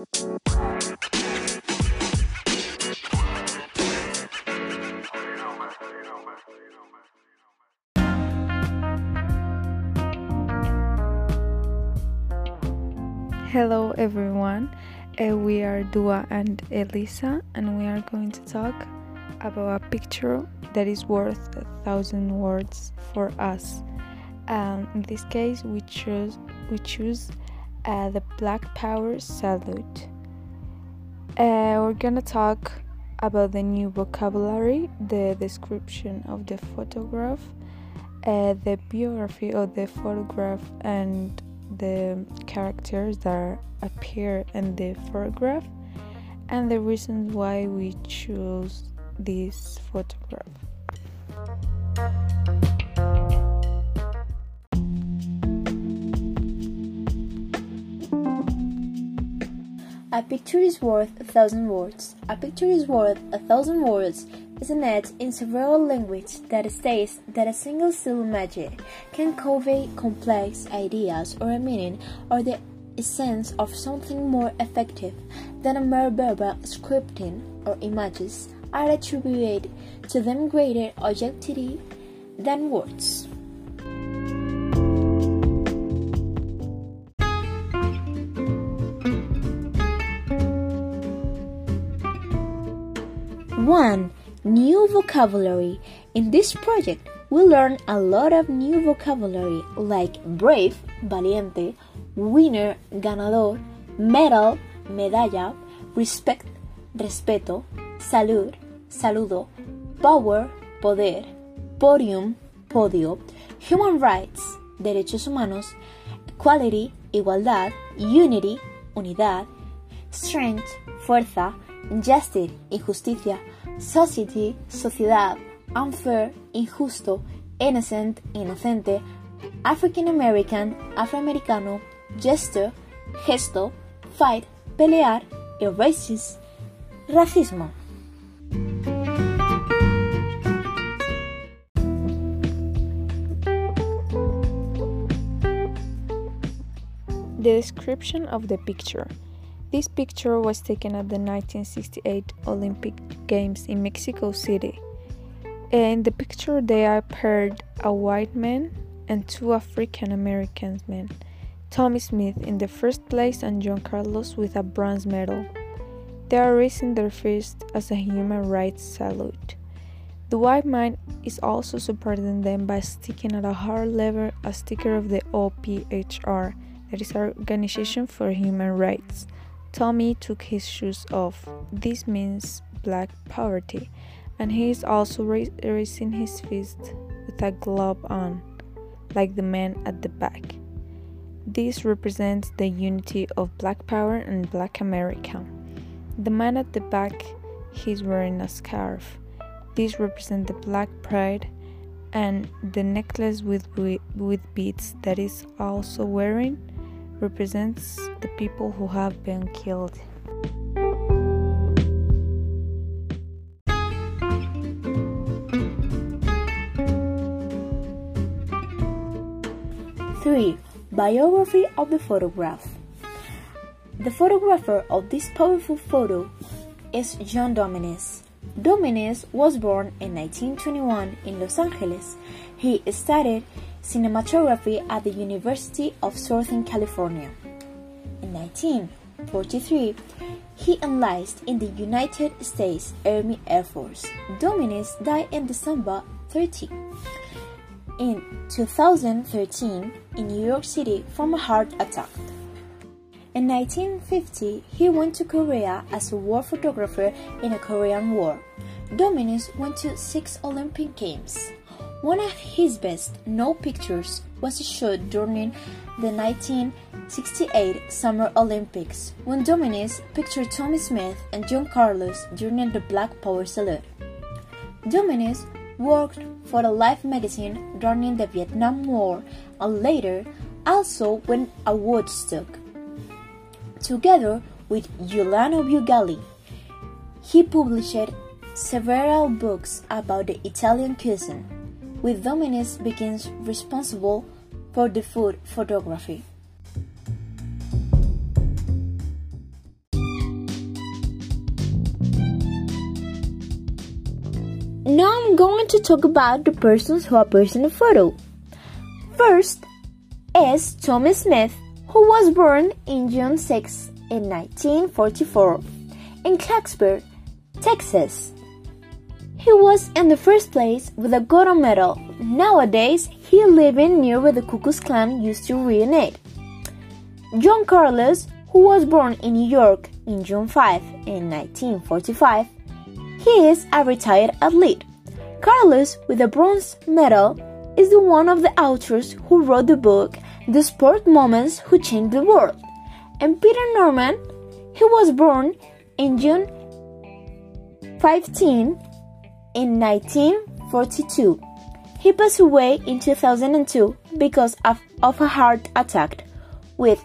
Hello everyone, uh, we are Dua and Elisa, and we are going to talk about a picture that is worth a thousand words for us. Um, in this case, we choose we choose uh, the Black Power salute. Uh, we're gonna talk about the new vocabulary, the description of the photograph, uh, the biography of the photograph, and the characters that appear in the photograph and the reasons why we choose this photograph. A picture is worth a thousand words. A picture is worth a thousand words is an ad in several languages that states that a single still image can convey complex ideas or a meaning or the essence of something more effective than a mere verbal scripting or images are attributed to them greater objectivity than words. One new vocabulary. In this project, we learn a lot of new vocabulary like brave, valiente, winner, ganador, medal, medalla, respect, respeto, salud, saludo, power, poder, podium, podio, human rights, derechos humanos, equality, igualdad, unity, unidad, strength, fuerza, justice, injusticia, society, sociedad, unfair, injusto, innocent, inocente, African American, afroamericano, gesture, gesto, fight, pelear, y racist, racismo. The description of the picture. This picture was taken at the 1968 Olympic Games in Mexico City. In the picture, there appeared a white man and two African American men, Tommie Smith in the first place and John Carlos with a bronze medal. They are raising their fist as a human rights salute. The white man is also supporting them by sticking at a hard lever a sticker of the OPHR, that is Organization for Human Rights. Tommie took his shoes off. This means black poverty, and he is also raising his fist with a glove on, like the man at the back. This represents the unity of black power and black America. The man at the back, he's wearing a scarf. This represents the black pride and the necklace with with beads that is also wearing represents the people who have been killed. Three biography of the photograph. The photographer of this powerful photo is John Dominis. Dominis was born in 1921 in Los Angeles. He studied cinematography at the University of Southern California. In 1943, he enlisted in the United States Army Air Force. Dominis died in December 30. In 2013, in New York City from a heart attack. In 1950, he went to Korea as a war photographer in the Korean War. Dominis went to six Olympic Games. One of his best known pictures was shot during the 1968 Summer Olympics when Dominis pictured Tommie Smith and John Carlos during the Black Power salute. Dominis worked for the Life magazine during the Vietnam War and later also went a Woodstock. Together with Giuliano Bugialli, he published several books about the Italian cuisine with Dominis begins responsible for the food photography. Now I'm going to talk about the persons who appears in the photo. First is Tommie Smith, who was born in June 6 in 1944 in Clarksburg, Texas. He was in the first place with a gold medal. Nowadays, he living near where the Klux Klan used to reenact. John Carlos, who was born in New York in June 5 in 1945, he is a retired athlete. Carlos, with a bronze medal, is the one of the authors who wrote the book The Sport Moments Who Changed the World. And Peter Norman, he was born in June 15 in 1942. He passed away in 2002 because of, of a heart attack with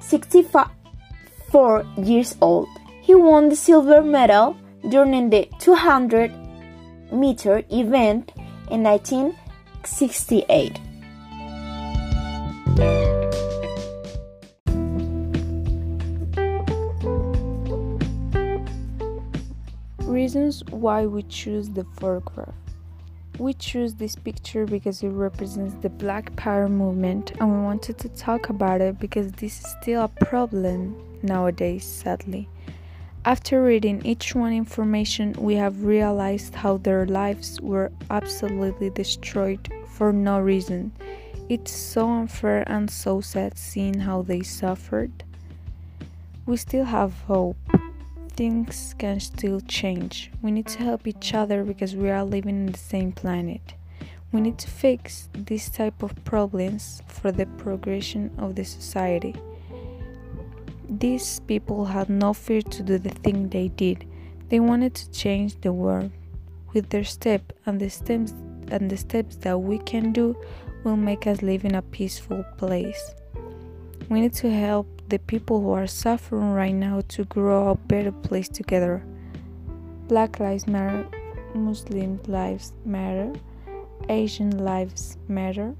64 years old. He won the silver medal during the 200 meter event in 1968. Reasons why we choose the photograph. We choose this picture because it represents the Black Power movement and we wanted to talk about it because this is still a problem nowadays, sadly. After reading each one information, we have realized how their lives were absolutely destroyed for no reason. It's so unfair and so sad seeing how they suffered. We still have hope things can still change. We need to help each other because we are living in the same planet. We need to fix this type of problems for the progression of the society. These people had no fear to do the thing they did. They wanted to change the world. With their step and the steps and the steps that we can do will make us live in a peaceful place. We need to help the people who are suffering right now to grow a better place together. Black Lives Matter, Muslim Lives Matter, Asian Lives Matter,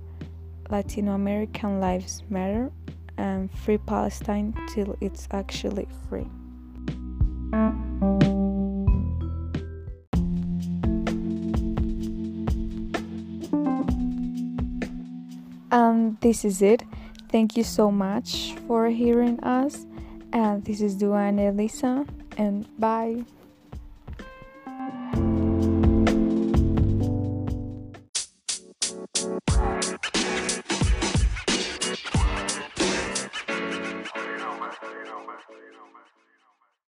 Latino American Lives Matter, and Free Palestine till it's actually free. And this is it. Thank you so much for hearing us. And this is Dua and Elisa, and bye.